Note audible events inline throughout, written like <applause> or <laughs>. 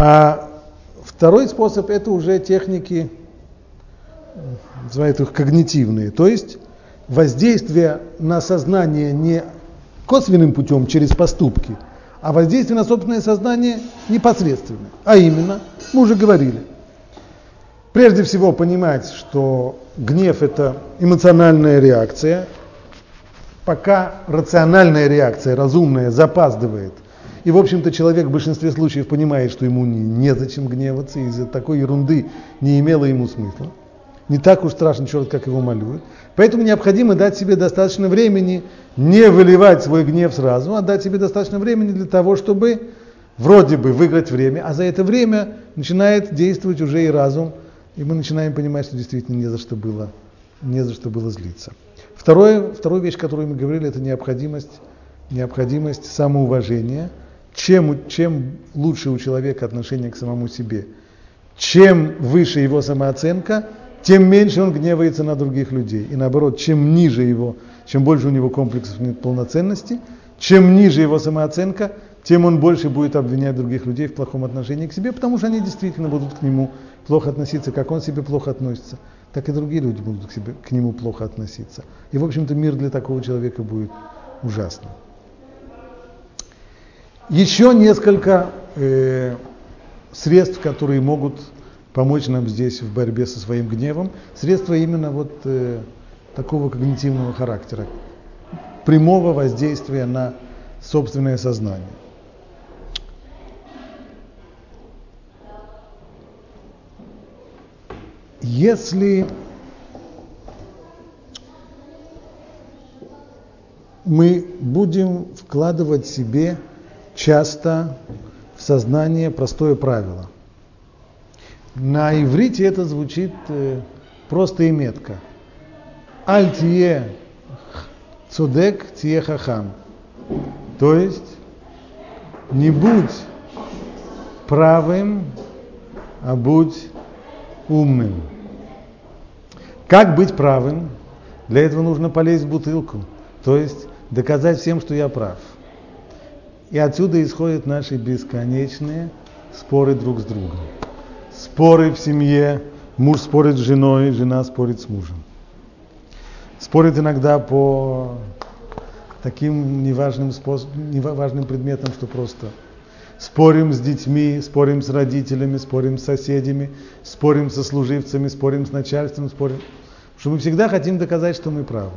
А второй способ это уже техники, называют их когнитивные, то есть воздействие на сознание не косвенным путем через поступки, а воздействие на собственное сознание непосредственно. А именно, мы уже говорили, прежде всего понимать, что гнев это эмоциональная реакция, пока рациональная реакция, разумная, запаздывает. И, в общем-то, человек в большинстве случаев понимает, что ему не, незачем гневаться, из-за такой ерунды не имело ему смысла. Не так уж страшен черт, как его малюют. Поэтому необходимо дать себе достаточно времени, не выливать свой гнев сразу, а дать себе достаточно времени для того, чтобы вроде бы выиграть время, а за это время начинает действовать уже и разум, и мы начинаем понимать, что действительно не за что было, не за что было злиться. Второе, вторая вещь, которую мы говорили, это необходимость, необходимость самоуважения. Чем, чем лучше у человека отношение к самому себе, чем выше его самооценка, тем меньше он гневается на других людей. И наоборот, чем ниже его, чем больше у него комплексов нет полноценности, чем ниже его самооценка, тем он больше будет обвинять других людей в плохом отношении к себе, потому что они действительно будут к нему плохо относиться, как он себе плохо относится так и другие люди будут к, себе, к нему плохо относиться. И, в общем-то, мир для такого человека будет ужасным. Еще несколько э, средств, которые могут помочь нам здесь в борьбе со своим гневом. Средства именно вот э, такого когнитивного характера, прямого воздействия на собственное сознание. Если мы будем вкладывать себе часто в сознание простое правило. На иврите это звучит э, просто и метко. Аль тие цудек тие хахам. То есть не будь правым, а будь умным. Как быть правым? Для этого нужно полезть в бутылку, то есть доказать всем, что я прав. И отсюда исходят наши бесконечные споры друг с другом. Споры в семье, муж спорит с женой, жена спорит с мужем. Спорит иногда по таким неважным, способам, неважным предметам, что просто спорим с детьми, спорим с родителями, спорим с соседями, спорим со служивцами, спорим с начальством, спорим. Потому что мы всегда хотим доказать, что мы правы.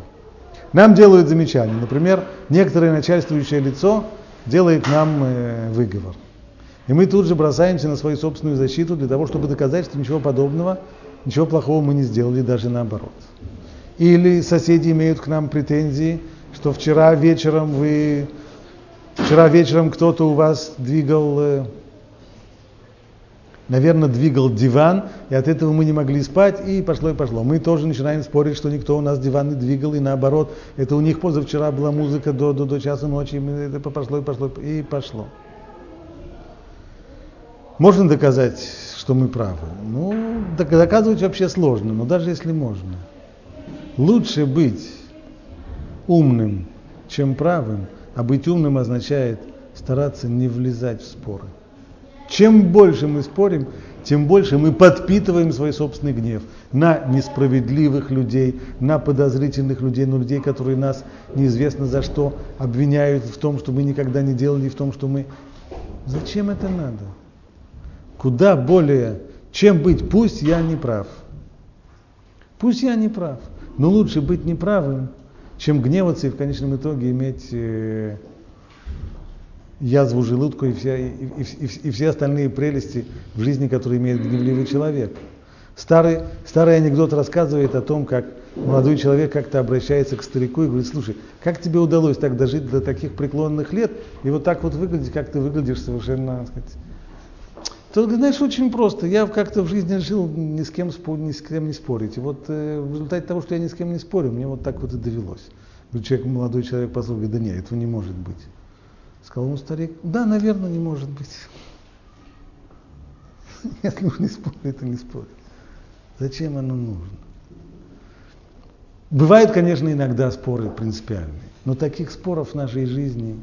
Нам делают замечания. Например, некоторое начальствующее лицо делает нам э, выговор. И мы тут же бросаемся на свою собственную защиту для того, чтобы доказать, что ничего подобного, ничего плохого мы не сделали, даже наоборот. Или соседи имеют к нам претензии, что вчера вечером вы Вчера вечером кто-то у вас двигал, э, наверное, двигал диван, и от этого мы не могли спать, и пошло и пошло. Мы тоже начинаем спорить, что никто у нас диван не двигал, и наоборот, это у них позавчера была музыка до, до, до часа ночи, и это пошло и пошло, и пошло. Можно доказать, что мы правы? Ну, доказывать вообще сложно, но даже если можно. Лучше быть умным, чем правым – а быть умным означает стараться не влезать в споры. Чем больше мы спорим, тем больше мы подпитываем свой собственный гнев на несправедливых людей, на подозрительных людей, на людей, которые нас неизвестно за что обвиняют в том, что мы никогда не делали, в том, что мы... Зачем это надо? Куда более, чем быть, пусть я не прав. Пусть я не прав, но лучше быть неправым, чем гневаться и в конечном итоге иметь э, язву желудка и все, и, и, и, и все остальные прелести в жизни, которые имеет гневливый человек. Старый, старый анекдот рассказывает о том, как молодой человек как-то обращается к старику и говорит, слушай, как тебе удалось так дожить до таких преклонных лет и вот так вот выглядеть, как ты выглядишь совершенно, так сказать, то, знаешь, очень просто. Я как-то в жизни жил, ни с кем, ни с кем не спорить. И вот э, в результате того, что я ни с кем не спорю, мне вот так вот и довелось. Говорит, человек, молодой человек послушал, говорит, да нет, этого не может быть. Сказал ему старик, да, наверное, не может быть. <laughs> Уж не спорит, то не спорит. Зачем оно нужно? Бывают, конечно, иногда споры принципиальные, но таких споров в нашей жизни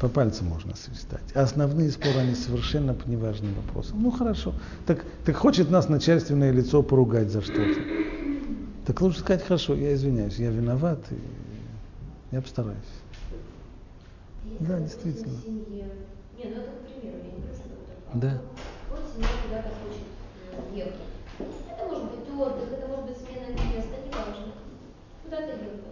по пальцам можно свистать. А основные споры, они совершенно по неважным вопросам. Ну хорошо, так, так хочет нас начальственное лицо поругать за что-то. Так лучше сказать, хорошо, я извиняюсь, я виноват, и я постараюсь. Да, действительно. Семье. Не, ну это к примеру, я не говорю, что это так. Да. Вот семья куда-то хочет ехать. Это может быть отдых, это может быть смена места, неважно. Куда-то ехать.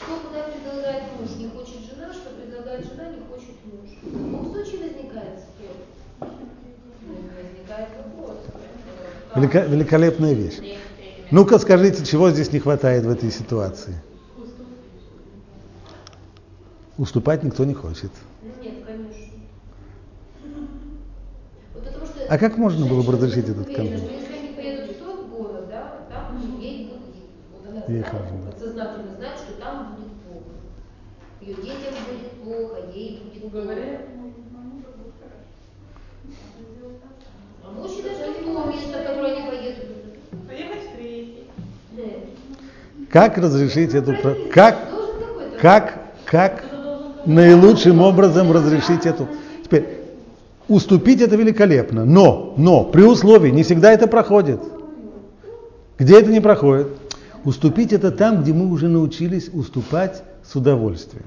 Что куда предлагает муж, не хочет жена, что предлагает жена, не хочет муж. В каком случае возникает спор? Возникает вопрос. Велика, великолепная вещь. Ну-ка скажите, чего здесь не хватает в этой ситуации? Уступать никто не хочет. Ну нет, конечно. А как можно было бы разрешить этот конфликт? что Если они поедут в тот город, да, там ей будет, вот подсознательно знает, что там будет плохо. Ее детям будет плохо, ей будет плохо. А муж считает, что в то место, в которое они поедут, Поехать в третий. Как разрешить эту как как как наилучшим образом разрешить эту. Теперь уступить это великолепно, но но при условии не всегда это проходит. Где это не проходит? Уступить это там, где мы уже научились уступать с удовольствием.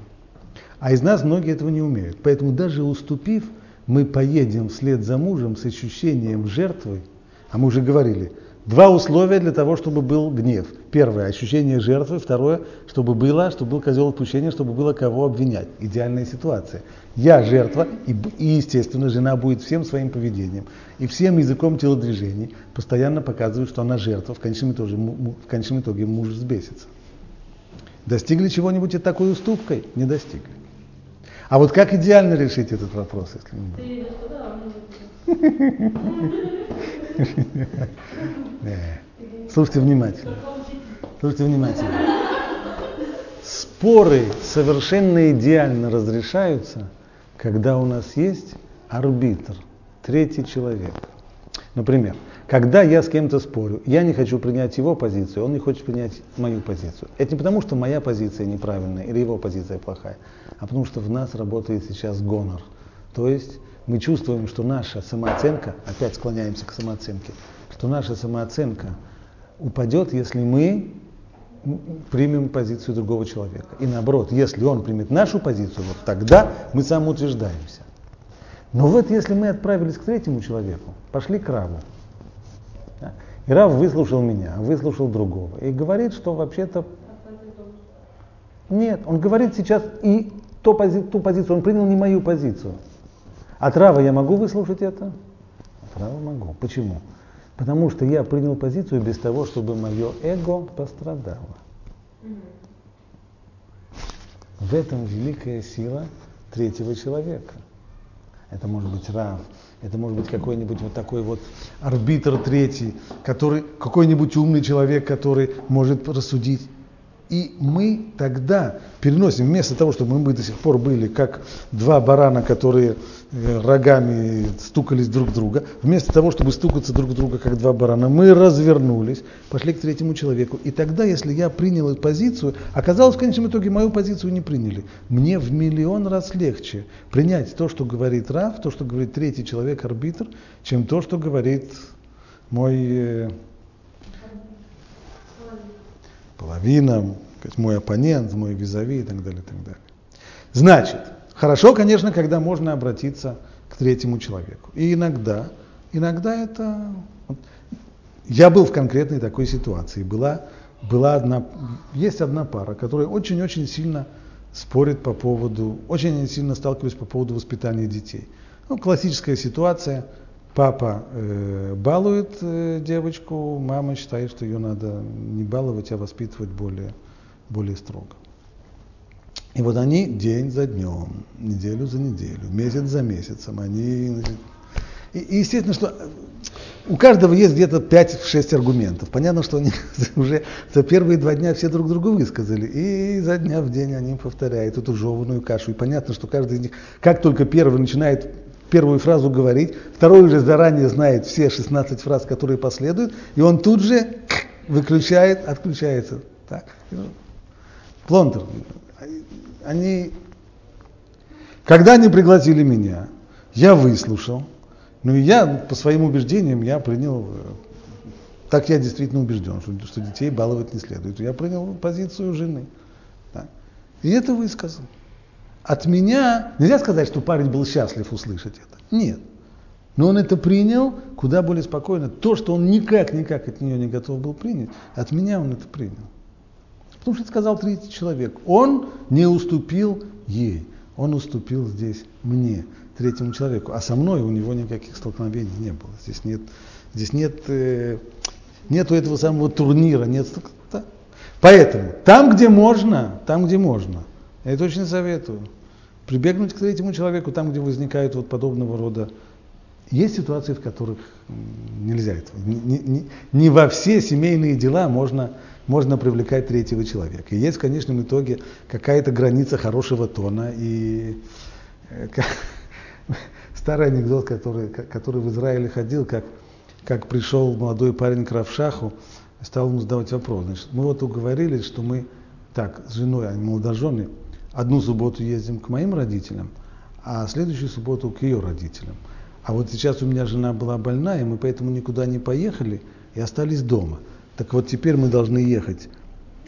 А из нас многие этого не умеют. Поэтому даже уступив, мы поедем вслед за мужем с ощущением жертвы. А мы уже говорили, два условия для того, чтобы был гнев. Первое – ощущение жертвы. Второе – чтобы было, чтобы был козел отпущения, чтобы было кого обвинять. Идеальная ситуация. Я жертва, и, и, естественно, жена будет всем своим поведением и всем языком телодвижений постоянно показывать, что она жертва. В конечном итоге, в конечном итоге муж взбесится. Достигли чего-нибудь и такой уступкой? Не достигли. А вот как идеально решить этот вопрос, если не Ты <laughs> <laughs> Слушайте внимательно. Слушайте внимательно. Споры совершенно идеально разрешаются, когда у нас есть арбитр, третий человек. Например, когда я с кем-то спорю, я не хочу принять его позицию, он не хочет принять мою позицию. Это не потому, что моя позиция неправильная или его позиция плохая, а потому что в нас работает сейчас гонор. То есть мы чувствуем, что наша самооценка, опять склоняемся к самооценке, что наша самооценка упадет, если мы примем позицию другого человека. И наоборот, если он примет нашу позицию, вот тогда мы самоутверждаемся. Но вот если мы отправились к третьему человеку, пошли к Раву, да, и Рав выслушал меня, выслушал другого, и говорит, что вообще-то нет, он говорит сейчас и то пози- ту позицию, он принял не мою позицию. От Рава я могу выслушать это? От Рава могу. Почему? Потому что я принял позицию без того, чтобы мое эго пострадало. В этом великая сила третьего человека. Это может быть Рав, это может быть какой-нибудь вот такой вот арбитр третий, который, какой-нибудь умный человек, который может рассудить. И мы тогда переносим, вместо того, чтобы мы до сих пор были как два барана, которые э, рогами стукались друг друга, вместо того, чтобы стукаться друг друга, как два барана, мы развернулись, пошли к третьему человеку. И тогда, если я принял эту позицию, оказалось в конечном итоге мою позицию не приняли. Мне в миллион раз легче принять то, что говорит Раф, то, что говорит третий человек, арбитр, чем то, что говорит мой э, половина, сказать, мой оппонент, мой визави и так далее, и так далее. Значит, хорошо, конечно, когда можно обратиться к третьему человеку. И иногда, иногда это... я был в конкретной такой ситуации. Была, была одна, есть одна пара, которая очень-очень сильно спорит по поводу, очень сильно сталкивались по поводу воспитания детей. Ну, классическая ситуация. Папа э, балует э, девочку, мама считает, что ее надо не баловать, а воспитывать более, более строго. И вот они день за днем, неделю за неделю, месяц за месяцем, они... и, и естественно, что у каждого есть где-то 5-6 аргументов. Понятно, что они <laughs> уже за первые два дня все друг другу высказали. И за дня в день они повторяют эту жеванную кашу. И понятно, что каждый из них, как только первый начинает первую фразу говорить, второй уже заранее знает все 16 фраз, которые последуют, и он тут же выключает, отключается. Так. Плонтер. Они Когда они пригласили меня, я выслушал, ну и я по своим убеждениям я принял, э, так я действительно убежден, что, что детей баловать не следует. Я принял позицию жены. Да. И это высказал. От меня нельзя сказать, что парень был счастлив услышать это. Нет. Но он это принял куда более спокойно. То, что он никак-никак от нее не готов был принять, от меня он это принял. Потому что сказал третий человек. Он не уступил ей. Он уступил здесь мне, третьему человеку. А со мной у него никаких столкновений не было. Здесь нет, здесь нет, э, нету этого самого турнира. Нет, да. Поэтому там, где можно, там, где можно, я это очень советую. Прибегнуть к третьему человеку там, где возникают вот подобного рода есть ситуации, в которых нельзя этого. Не, не, не во все семейные дела можно, можно привлекать третьего человека. И есть в конечном итоге какая-то граница хорошего тона. И э, <laughs> старый анекдот, который, который в Израиле ходил, как, как пришел молодой парень к Равшаху, стал ему задавать вопрос. Значит, мы вот уговорились, что мы так, с женой, они молодожены, одну субботу ездим к моим родителям, а следующую субботу к ее родителям. А вот сейчас у меня жена была больна, и мы поэтому никуда не поехали и остались дома. Так вот теперь мы должны ехать.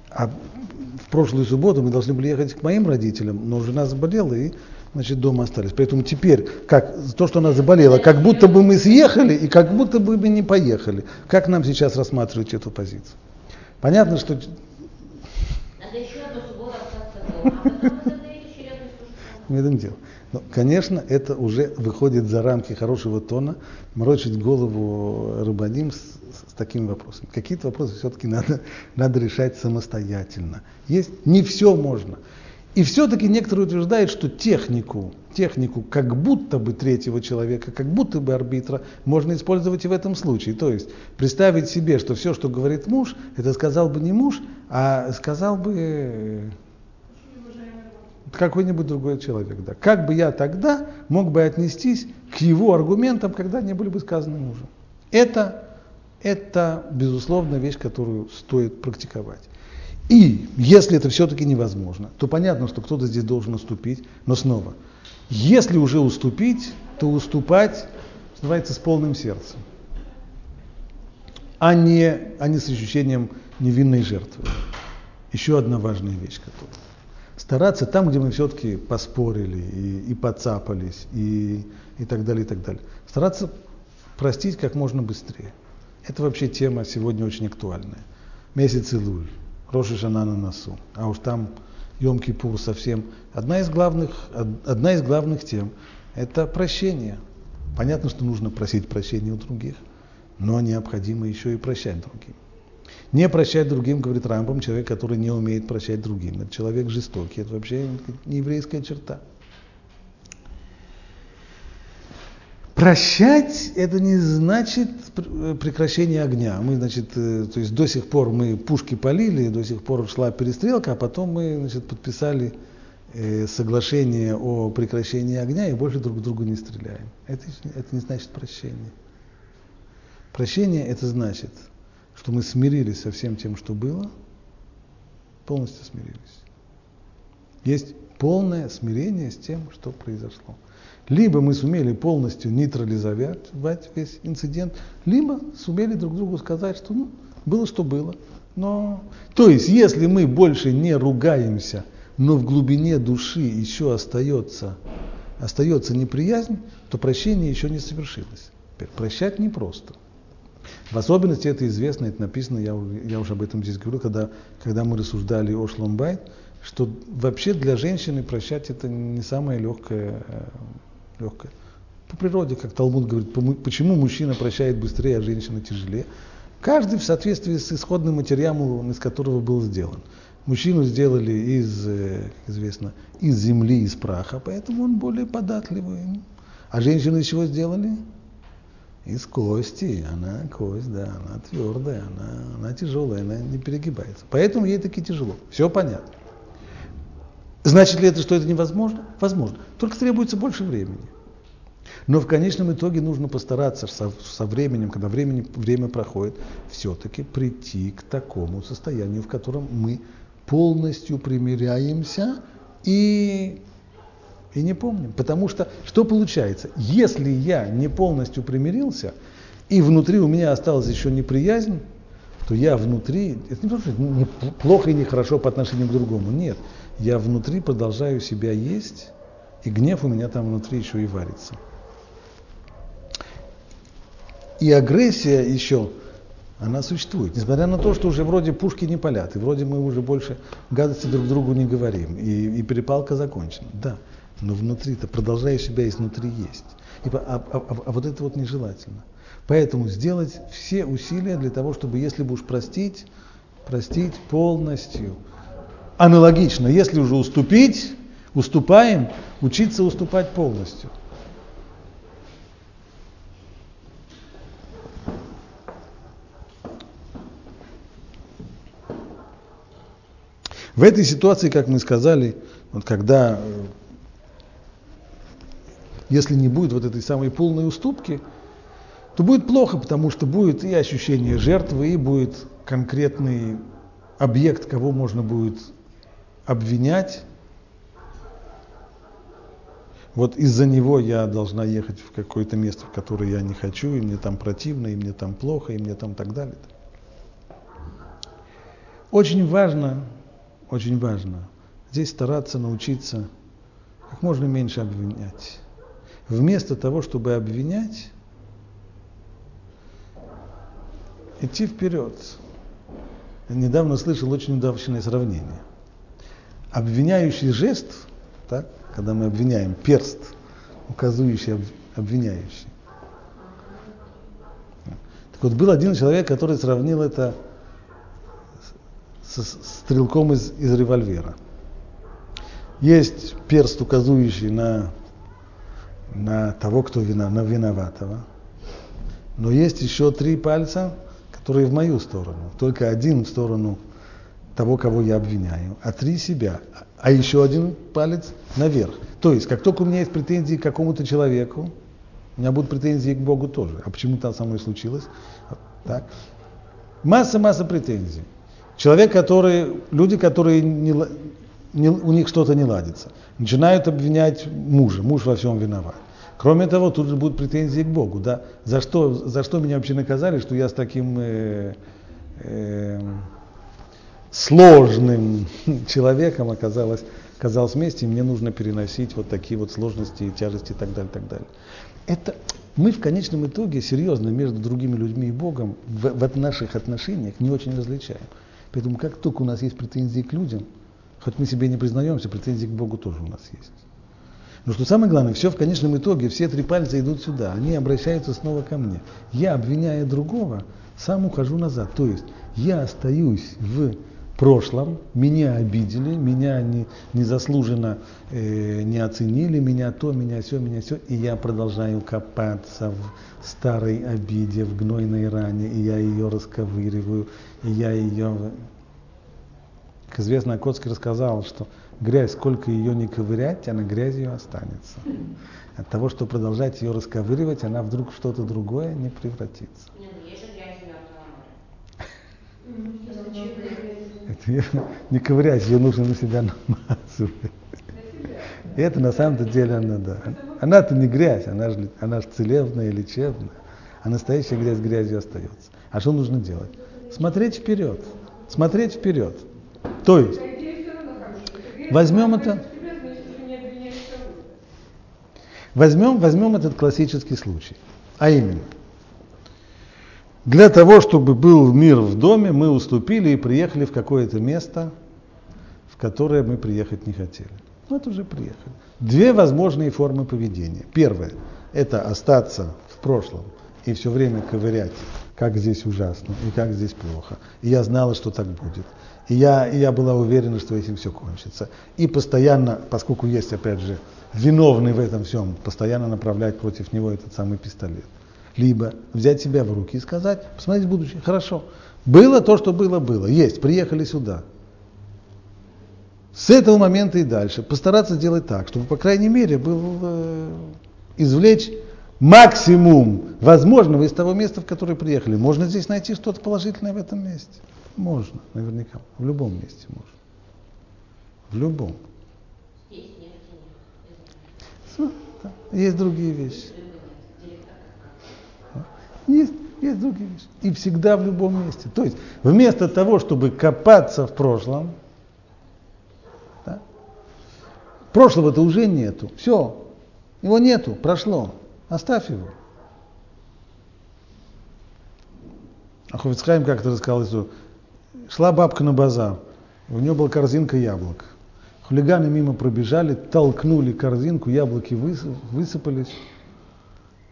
А в прошлую субботу мы должны были ехать к моим родителям, но жена заболела и значит, дома остались. Поэтому теперь, как то, что она заболела, как будто бы мы съехали и как будто бы мы не поехали. Как нам сейчас рассматривать эту позицию? Понятно, что... Надо еще одну субботу остаться дома, а потом. Не этом дело. Но, конечно, это уже выходит за рамки хорошего тона, морочить голову рыбаним с, с такими вопросами. Какие-то вопросы все-таки надо, <laughs> надо решать самостоятельно. Есть, не все можно. И все-таки некоторые утверждают, что технику, технику как будто бы третьего человека, как будто бы арбитра, можно использовать и в этом случае. То есть представить себе, что все, что говорит муж, это сказал бы не муж, а сказал бы какой-нибудь другой человек. Да. Как бы я тогда мог бы отнестись к его аргументам, когда они были бы сказаны мужем? Это, это безусловно, вещь, которую стоит практиковать. И если это все-таки невозможно, то понятно, что кто-то здесь должен уступить, но снова, если уже уступить, то уступать, называется, с полным сердцем, а не, а не с ощущением невинной жертвы. Еще одна важная вещь, которая стараться там, где мы все-таки поспорили и, и подцапались и, и так далее, и так далее. Стараться простить как можно быстрее. Это вообще тема сегодня очень актуальная. Месяц Илуль, Роши Шана на носу, а уж там Йом-Кипур совсем. Одна из главных, одна из главных тем – это прощение. Понятно, что нужно просить прощения у других, но необходимо еще и прощать другим. Не прощать другим, говорит Рамбам, человек, который не умеет прощать другим. Это человек жестокий, это вообще не еврейская черта. Прощать это не значит прекращение огня. Мы, значит, э, то есть до сих пор мы пушки полили, до сих пор шла перестрелка, а потом мы, значит, подписали э, соглашение о прекращении огня и больше друг другу не стреляем. Это, это не значит прощение. Прощение это значит – что мы смирились со всем тем, что было, полностью смирились. Есть полное смирение с тем, что произошло. Либо мы сумели полностью нейтрализовать весь инцидент, либо сумели друг другу сказать, что ну, было, что было. Но... То есть, если мы больше не ругаемся, но в глубине души еще остается, остается неприязнь, то прощение еще не совершилось. Прощать непросто. В особенности это известно, это написано, я, я уже об этом здесь говорю, когда, когда мы рассуждали о шломбайт, что вообще для женщины прощать это не самое легкое, э, легкое. По природе, как Талмуд говорит, почему мужчина прощает быстрее, а женщина тяжелее. Каждый в соответствии с исходным материалом, из которого был сделан. Мужчину сделали из, э, как известно, из земли, из праха, поэтому он более податливый. А женщину из чего сделали? Из кости, она кость, да, она твердая, она, она тяжелая, она не перегибается. Поэтому ей таки тяжело. Все понятно. Значит ли это, что это невозможно? Возможно. Только требуется больше времени. Но в конечном итоге нужно постараться со, со временем, когда времени, время проходит, все-таки прийти к такому состоянию, в котором мы полностью примиряемся и И не помним. Потому что что получается? Если я не полностью примирился, и внутри у меня осталась еще неприязнь, то я внутри, это не потому, что не плохо и нехорошо по отношению к другому, нет. Я внутри продолжаю себя есть, и гнев у меня там внутри еще и варится. И агрессия еще, она существует. Несмотря на то, что уже вроде пушки не палят, и вроде мы уже больше гадости друг другу не говорим, и, и перепалка закончена. Да, но внутри-то продолжая себя изнутри есть. И, а, а, а, а вот это вот нежелательно. Поэтому сделать все усилия для того, чтобы, если будешь простить, простить полностью. Аналогично, если уже уступить, уступаем, учиться уступать полностью. В этой ситуации, как мы сказали, вот когда, э, если не будет вот этой самой полной уступки, то будет плохо, потому что будет и ощущение жертвы, и будет конкретный объект, кого можно будет обвинять. Вот из-за него я должна ехать в какое-то место, в которое я не хочу, и мне там противно, и мне там плохо, и мне там так далее. Очень важно, очень важно здесь стараться научиться как можно меньше обвинять. Вместо того, чтобы обвинять, идти вперед. Я недавно слышал очень удачное сравнение. Обвиняющий жест, так, когда мы обвиняем, перст, указывающий обвиняющий. Так вот, был один человек, который сравнил это с стрелком из, из револьвера. Есть перст, указывающий на, на того, кто вина, на виноватого. Но есть еще три пальца, которые в мою сторону. Только один в сторону того, кого я обвиняю, а три себя. А еще один палец наверх. То есть, как только у меня есть претензии к какому-то человеку, у меня будут претензии к Богу тоже. А почему там со мной случилось? Так. Масса-масса претензий. Человек, который, люди, которые не, не, у них что-то не ладится, начинают обвинять мужа, муж во всем виноват. Кроме того, тут же будут претензии к Богу. Да? За, что, за что меня вообще наказали, что я с таким э, э, сложным <laughs> человеком оказалась, оказалась вместе, и мне нужно переносить вот такие вот сложности, тяжести и так далее, так далее. Это мы в конечном итоге серьезно между другими людьми и Богом в, в наших отношениях не очень различаем. Поэтому как только у нас есть претензии к людям, хоть мы себе не признаемся, претензии к Богу тоже у нас есть. Но что самое главное, все в конечном итоге, все три пальца идут сюда, они обращаются снова ко мне. Я, обвиняя другого, сам ухожу назад. То есть я остаюсь в прошлом, меня обидели, меня не, незаслуженно э, не оценили, меня то, меня все, меня все, и я продолжаю копаться в старой обиде, в гнойной ране, и я ее расковыриваю, и я ее... Как известно, Акотский рассказал, что грязь, сколько ее не ковырять, она грязью останется. От того, что продолжать ее расковыривать, она вдруг в что-то другое не превратится. Это ее, не ковырять, ее нужно на себя намазывать. И это на самом деле она, да. Она-то не грязь, она же, она же целебная, лечебная. А настоящая грязь грязью остается. А что нужно делать? Смотреть вперед. Смотреть вперед. То есть, Возьмем это. Возьмем, возьмем этот классический случай. А именно, для того, чтобы был мир в доме, мы уступили и приехали в какое-то место, в которое мы приехать не хотели. Вот уже приехали. Две возможные формы поведения. Первое – это остаться в прошлом и все время ковырять, как здесь ужасно и как здесь плохо. И я знала, что так будет. И я, и я была уверена, что этим все кончится. И постоянно, поскольку есть, опять же, виновный в этом всем, постоянно направлять против него этот самый пистолет. Либо взять себя в руки и сказать, посмотреть будущее, хорошо, было то, что было, было, есть, приехали сюда. С этого момента и дальше постараться сделать так, чтобы, по крайней мере, был э, извлечь максимум возможного из того места, в которое приехали. Можно здесь найти что-то положительное в этом месте. Можно, наверняка. В любом месте можно. В любом. Есть другие вещи. Есть, есть другие вещи. И всегда в любом месте. То есть вместо того, чтобы копаться в прошлом, да, прошлого-то уже нету. Все. Его нету, прошло. Оставь его. А Хофицхайм как-то рассказал, что шла бабка на базар, у нее была корзинка яблок. Хулиганы мимо пробежали, толкнули корзинку, яблоки высыпались.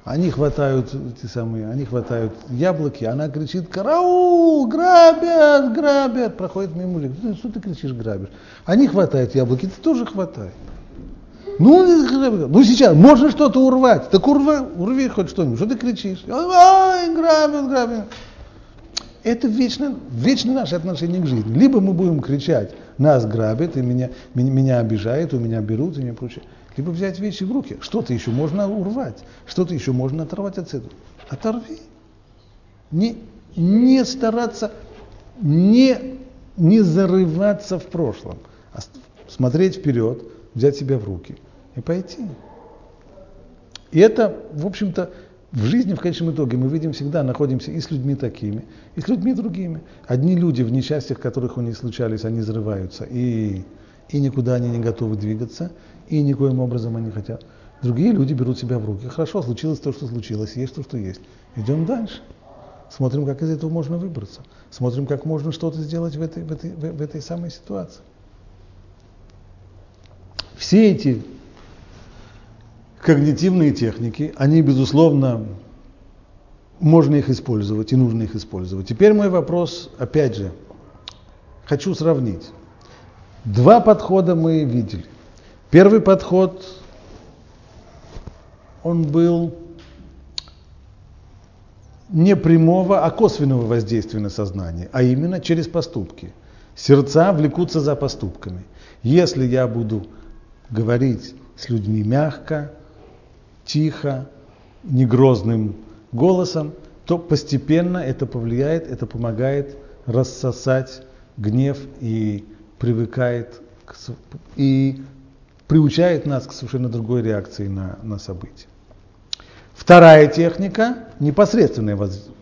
Они хватают эти самые, они хватают яблоки, она кричит, караул, грабят, грабят. Проходит мимо «Ну, что ты кричишь, грабишь? Они хватают яблоки, ты тоже хватай. Ну, ну сейчас, можно что-то урвать. Так урва, урви хоть что-нибудь. Что ты кричишь? Ай, грабят, грабят. Это вечно, вечно наше отношение к жизни. Либо мы будем кричать, нас грабят, и меня, меня, меня обижают, у меня берут и мне прочее. Либо взять вещи в руки. Что-то еще можно урвать, что-то еще можно оторвать от этого. Оторви. Не, не стараться, не, не зарываться в прошлом, а смотреть вперед, взять себя в руки и пойти. И это, в общем-то, в жизни в конечном итоге мы видим всегда, находимся и с людьми такими, и с людьми другими. Одни люди в несчастьях, которых у них случались, они взрываются, и, и никуда они не готовы двигаться, и никоим образом они хотят. Другие люди берут себя в руки. Хорошо, случилось то, что случилось, есть то, что есть. Идем дальше. Смотрим, как из этого можно выбраться. Смотрим, как можно что-то сделать в этой, в этой, в, этой самой ситуации. Все эти когнитивные техники, они, безусловно, можно их использовать и нужно их использовать. Теперь мой вопрос, опять же, хочу сравнить. Два подхода мы видели. Первый подход, он был не прямого, а косвенного воздействия на сознание, а именно через поступки. Сердца влекутся за поступками. Если я буду говорить с людьми мягко, тихо, негрозным голосом, то постепенно это повлияет, это помогает рассосать гнев и привыкает к, и приучает нас к совершенно другой реакции на, на события. Вторая техника – непосредственная воздействие,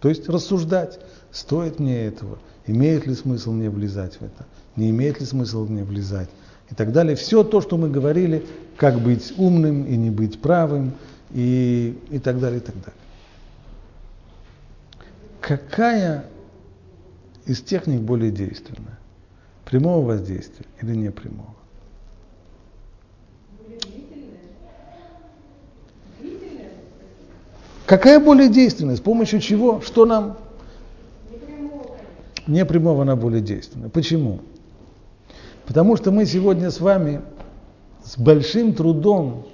то есть рассуждать, стоит мне этого, имеет ли смысл мне влезать в это, не имеет ли смысл мне влезать и так далее. Все то, что мы говорили, как быть умным и не быть правым, и, и так далее, и так далее. Какая из техник более действенная? Прямого воздействия или непрямого? Какая более действенная? С помощью чего? Что нам? Непрямого она более действенная. Почему? Потому что мы сегодня с вами с большим трудом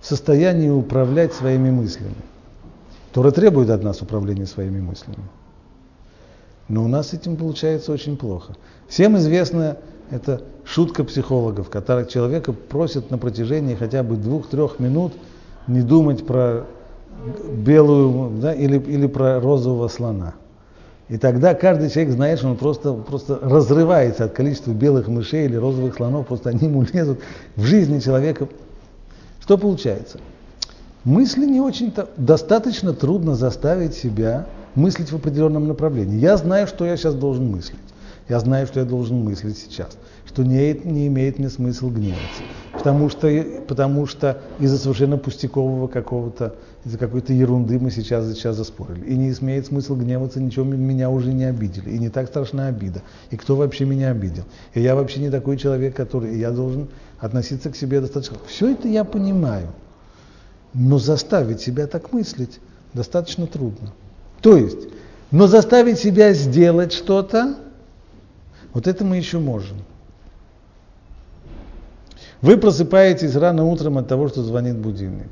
в состоянии управлять своими мыслями. Тора требует от нас управления своими мыслями. Но у нас этим получается очень плохо. Всем известна эта шутка психологов, которых человека просят на протяжении хотя бы двух-трех минут не думать про белую да, или, или про розового слона. И тогда каждый человек знает, что он просто, просто разрывается от количества белых мышей или розовых слонов, просто они ему лезут в жизни человека. Что получается? Мысли не очень-то, достаточно трудно заставить себя мыслить в определенном направлении. Я знаю, что я сейчас должен мыслить. Я знаю, что я должен мыслить сейчас, что не, не имеет мне смысл гневаться, потому что, потому что из-за совершенно пустякового какого-то, из-за какой-то ерунды мы сейчас, сейчас заспорили. И не имеет смысл гневаться, ничего меня уже не обидели, и не так страшна обида. И кто вообще меня обидел? И я вообще не такой человек, который, я должен относиться к себе достаточно. Все это я понимаю, но заставить себя так мыслить достаточно трудно. То есть, но заставить себя сделать что-то, вот это мы еще можем. Вы просыпаетесь рано утром от того, что звонит будильник.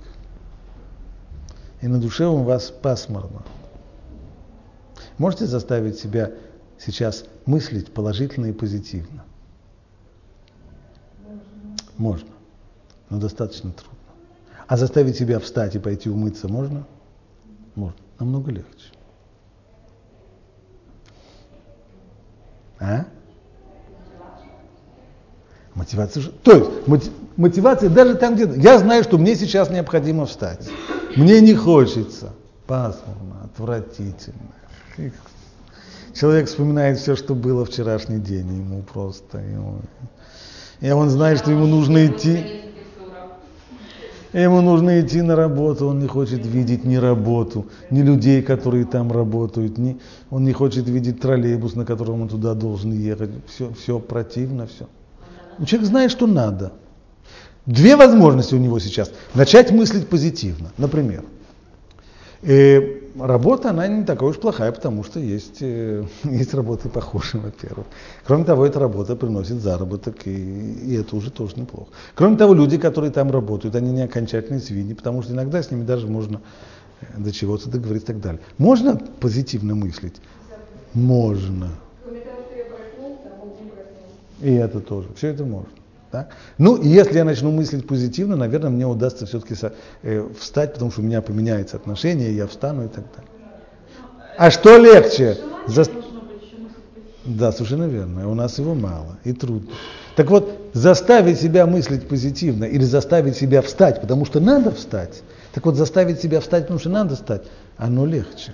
И на душе у вас пасмурно. Можете заставить себя сейчас мыслить положительно и позитивно? Можно. Но достаточно трудно. А заставить себя встать и пойти умыться можно? Можно. Намного легче. А? Мотивация же... То есть моти- мотивация даже там, где... Я знаю, что мне сейчас необходимо встать. Мне не хочется. Пасмурно, отвратительно. Человек вспоминает все, что было вчерашний день. Ему просто... Ему... И он знает, что ему нужно идти. Ему нужно идти на работу, он не хочет видеть ни работу, ни людей, которые там работают, ни, он не хочет видеть троллейбус, на котором он туда должен ехать. Все, все противно, все. Человек знает, что надо. Две возможности у него сейчас. Начать мыслить позитивно. Например, э, работа, она не такая уж плохая, потому что есть, э, <laughs> есть работы похожие, во-первых. Кроме того, эта работа приносит заработок, и, и это уже тоже неплохо. Кроме того, люди, которые там работают, они не окончательные свиньи, потому что иногда с ними даже можно э, до чего-то договориться и так далее. Можно позитивно мыслить? Можно. Кроме того, что я проснулся, а он не проснулся. И это тоже. Все это можно. Так? Ну, и если я начну мыслить позитивно, наверное, мне удастся все-таки э, встать, потому что у меня поменяется отношение, я встану и так далее. А что легче? За-. Да, совершенно верно. У нас его мало и трудно. Так вот, заставить себя мыслить позитивно или заставить себя встать, потому что надо встать. Так вот, заставить себя встать, потому что надо встать, оно легче.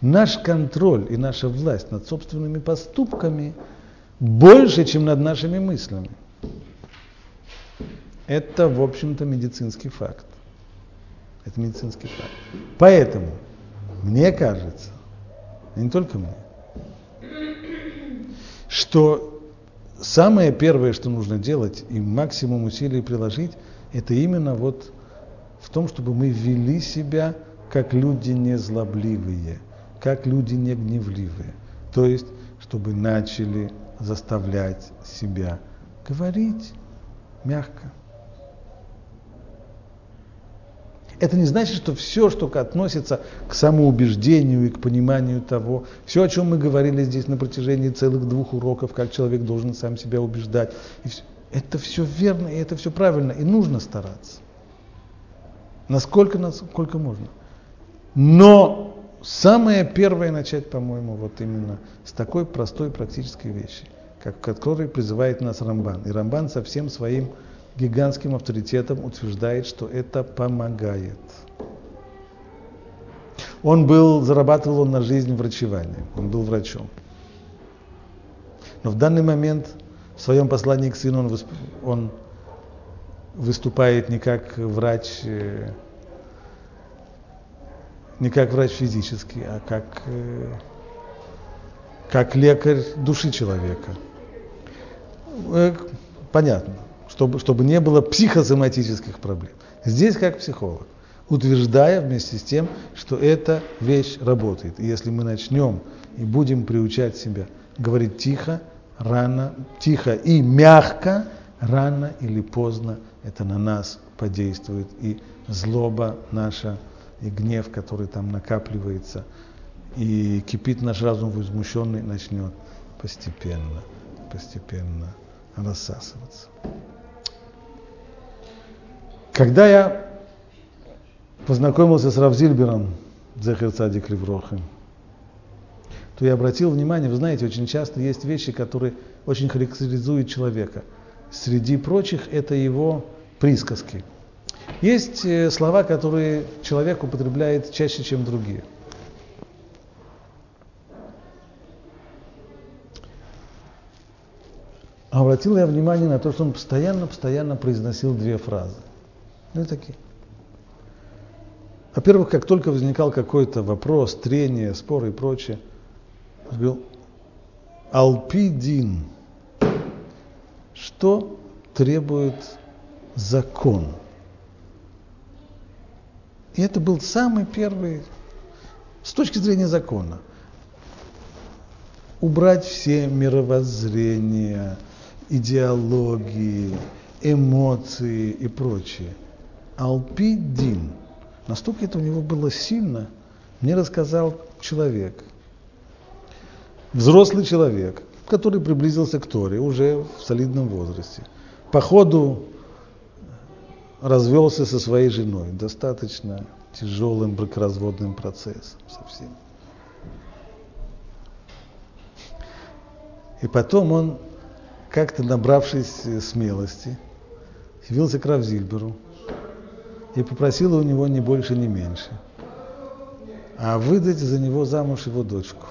Наш контроль и наша власть над собственными поступками больше, чем над нашими мыслями. Это, в общем-то, медицинский факт. Это медицинский факт. Поэтому, мне кажется, и не только мне, что самое первое, что нужно делать и максимум усилий приложить, это именно вот в том, чтобы мы вели себя как люди не злобливые, как люди не гневливые. То есть, чтобы начали заставлять себя говорить мягко. Это не значит, что все, что относится к самоубеждению и к пониманию того, все, о чем мы говорили здесь на протяжении целых двух уроков, как человек должен сам себя убеждать, и всё, это все верно, и это все правильно, и нужно стараться. Насколько, насколько можно. Но самое первое начать, по-моему, вот именно с такой простой практической вещи, как, которой призывает нас Рамбан. И Рамбан со всем своим гигантским авторитетом утверждает, что это помогает. Он был, зарабатывал он на жизнь врачеванием, он был врачом. Но в данный момент в своем послании к сыну он, он выступает не как врач, э, не как врач физический, а как, э, как лекарь души человека. Э, Понятно, чтобы, чтобы не было психосоматических проблем. Здесь как психолог, утверждая вместе с тем, что эта вещь работает. И если мы начнем и будем приучать себя говорить тихо, рано, тихо и мягко, рано или поздно это на нас подействует. И злоба наша, и гнев, который там накапливается, и кипит наш разум возмущенный, начнет постепенно, постепенно рассасываться. Когда я познакомился с Равзильбером, Зехер Цадик Леврохим, то я обратил внимание, вы знаете, очень часто есть вещи, которые очень характеризуют человека. Среди прочих это его присказки. Есть э, слова, которые человек употребляет чаще, чем другие. Обратил я внимание на то, что он постоянно-постоянно произносил две фразы. Ну и такие. Во-первых, как только возникал какой-то вопрос, трение, спор и прочее, он говорил, Алпидин, что требует закон? И это был самый первый, с точки зрения закона, убрать все мировоззрения, идеологии, эмоции и прочее. Алпидин. Настолько это у него было сильно, мне рассказал человек, взрослый человек, который приблизился к Торе уже в солидном возрасте. По ходу развелся со своей женой, достаточно тяжелым бракоразводным процессом совсем. И потом он как-то набравшись э, смелости, явился к Равзильберу и попросила у него не больше, не меньше, а выдать за него замуж его дочку.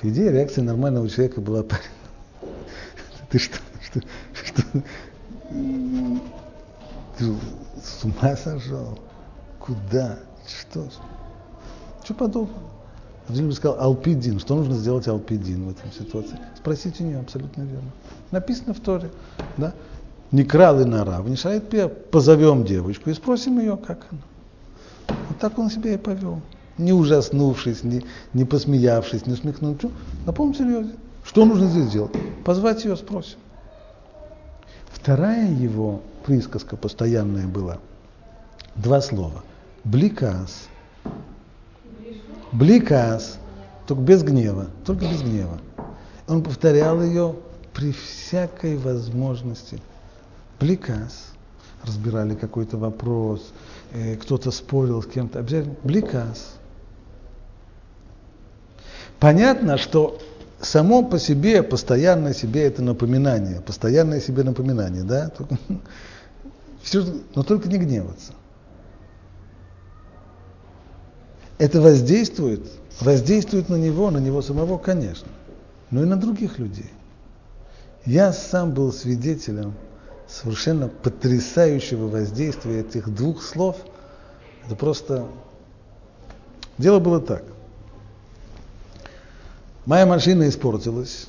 По идее, реакция нормального человека была <laughs> Ты что, что, что, ты с ума сошел? Куда? Что? Что подобного? Абдулин сказал Алпидин. Что нужно сделать Алпидин в этой ситуации? Спросите у нее, абсолютно верно. Написано в Торе. Да? Не крал и нара. Не шарит. Позовем девочку и спросим ее, как она. Вот так он себя и повел. Не ужаснувшись, не, не посмеявшись, не усмехнувшись. На полном серьезе. Что нужно здесь сделать? Позвать ее, спросим. Вторая его присказка постоянная была. Два слова. Бликас. Бликас. Только без гнева. Только без гнева. Он повторял ее при всякой возможности. Бликас. Разбирали какой-то вопрос, э, кто-то спорил с кем-то. Обязательно бликас. Понятно, что само по себе, постоянное себе это напоминание, постоянное себе напоминание, да? <laughs> Все, но только не гневаться. Это воздействует, воздействует на него, на него самого, конечно, но и на других людей. Я сам был свидетелем совершенно потрясающего воздействия этих двух слов. Это просто... Дело было так. Моя машина испортилась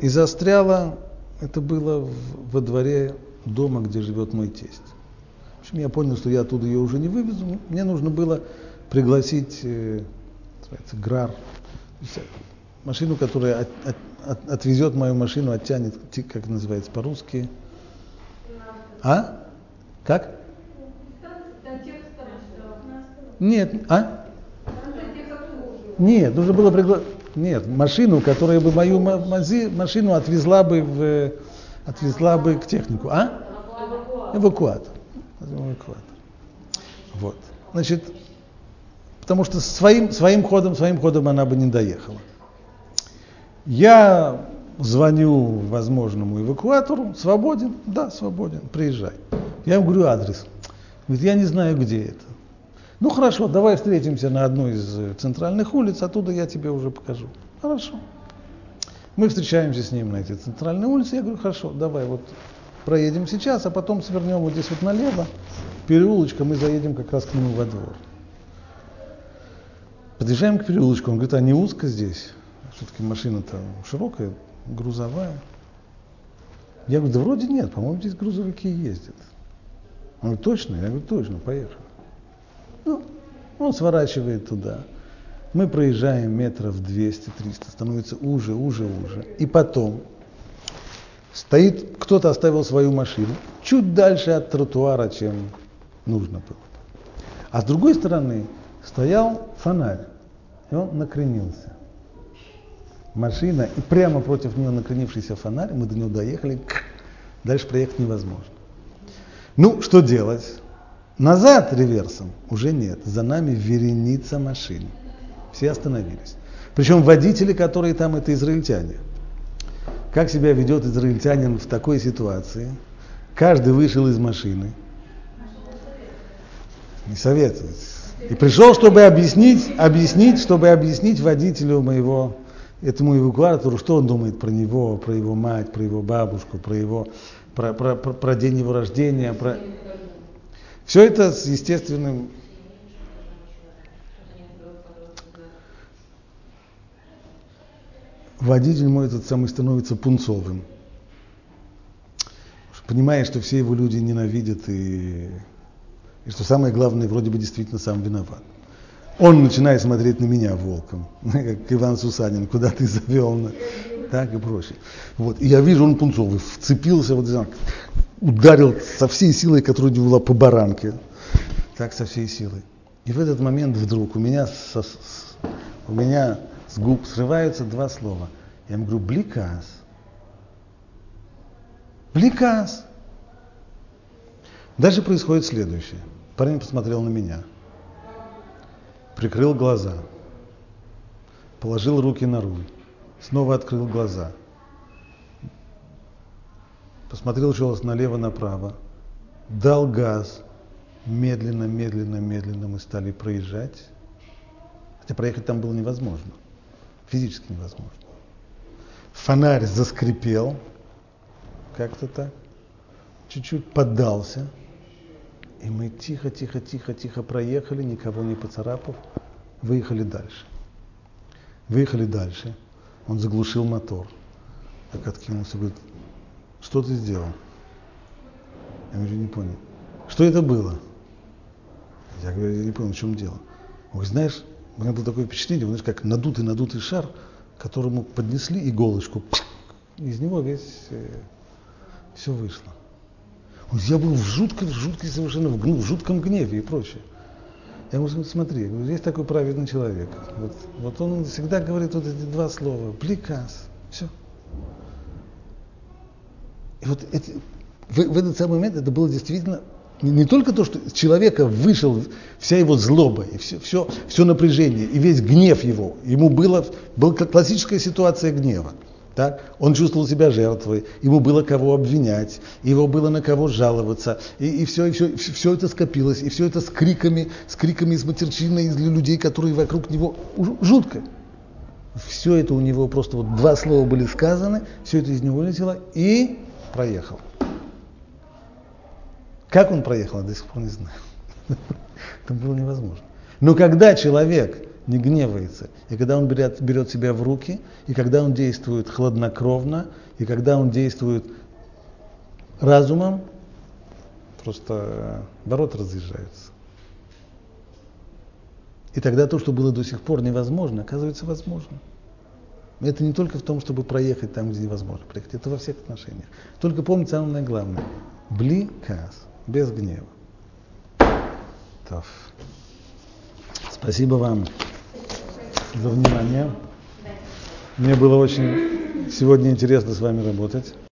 и застряла, это было в, во дворе дома, где живет мой тесть. В общем, я понял, что я оттуда ее уже не вывезу. Мне нужно было пригласить э, ГРАР, машину, которая от, от, от, отвезет мою машину, оттянет, как называется по-русски. А? Как? Нет, а? Нет, нужно было пригласить. Нет, машину, которая бы мою машину отвезла бы, в, отвезла бы к технику. А? Эвакуатор. Эвакуатор. Вот. Значит, потому что своим, своим ходом, своим ходом она бы не доехала. Я звоню возможному эвакуатору, свободен? Да, свободен, приезжай. Я ему говорю адрес. Говорит, я не знаю, где это. Ну хорошо, давай встретимся на одной из э, центральных улиц, оттуда я тебе уже покажу. Хорошо. Мы встречаемся с ним на этой центральной улице. Я говорю, хорошо, давай вот проедем сейчас, а потом свернем вот здесь вот налево, переулочком мы заедем как раз к нему во двор. Подъезжаем к переулочку, он говорит, а не узко здесь? Все-таки машина-то широкая, грузовая. Я говорю, да вроде нет, по-моему, здесь грузовики ездят. Он говорит, точно? Я говорю, точно, поехали. Ну, он сворачивает туда. Мы проезжаем метров 200-300, становится уже, уже, уже. И потом стоит, кто-то оставил свою машину чуть дальше от тротуара, чем нужно было. А с другой стороны стоял фонарь, и он накренился. Машина, и прямо против нее накренившийся фонарь, мы до него доехали, дальше проехать невозможно. Ну, что делать? Назад реверсом уже нет. За нами вереница машин. Все остановились. Причем водители, которые там, это израильтяне. Как себя ведет израильтянин в такой ситуации? Каждый вышел из машины. Не советует. И пришел, чтобы объяснить, объяснить, чтобы объяснить водителю моего, этому эвакуатору, что он думает про него, про его мать, про его бабушку, про его, про, про, про, про день его рождения, про, все это с естественным водитель мой этот самый становится пунцовым. Понимая, что все его люди ненавидят и, и что самое главное, вроде бы действительно сам виноват. Он начинает смотреть на меня волком, <laughs> как Иван Сусанин, куда ты завел, так и прочее. Вот. И я вижу, он пунцовый, вцепился, вот, ударил со всей силой, которая у него была по баранке. Так со всей силой. И в этот момент вдруг у меня, со, с, у меня с губ срываются два слова. Я ему говорю, бликас. Бликас. Дальше происходит следующее. Парень посмотрел на меня, прикрыл глаза, положил руки на руль снова открыл глаза. Посмотрел еще раз налево, направо. Дал газ. Медленно, медленно, медленно мы стали проезжать. Хотя проехать там было невозможно. Физически невозможно. Фонарь заскрипел. Как-то так. Чуть-чуть поддался. И мы тихо, тихо, тихо, тихо проехали, никого не поцарапав, выехали дальше. Выехали дальше. Он заглушил мотор. Так откинулся, говорит, что ты сделал? Я говорю, не понял. Что это было? Я говорю, я не понял, в чем дело. Он говорит, знаешь, у меня было такое впечатление, знаешь, как надутый-надутый шар, которому поднесли иголочку, из него весь э, все вышло. Я был в жутком, в жутком совершенно, в, в жутком гневе и прочее. Я говорю, смотри, есть такой праведный человек. Вот, вот он всегда говорит вот эти два слова, приказ, все. И вот эти, в, в этот самый момент это было действительно не, не только то, что из человека вышел вся его злоба, и все, все, все напряжение, и весь гнев его. Ему было, была классическая ситуация гнева. Так? Он чувствовал себя жертвой, ему было кого обвинять, его было на кого жаловаться, и, и, все, и все, все это скопилось, и все это с криками, с криками, с матерчиной из людей, которые вокруг него жутко. Все это у него просто вот два слова были сказаны, все это из него вылетело и проехал. Как он проехал, я до сих пор не знаю. <laughs> Это было невозможно. Но когда человек не гневается, и когда он берет, берет себя в руки, и когда он действует хладнокровно, и когда он действует разумом, просто э, ворота разъезжаются. И тогда то, что было до сих пор невозможно, оказывается возможно. Это не только в том, чтобы проехать там, где невозможно проехать, это во всех отношениях. Только помните самое главное. Бли каз, без гнева. Тоф. Спасибо вам за внимание. Мне было очень сегодня интересно с вами работать.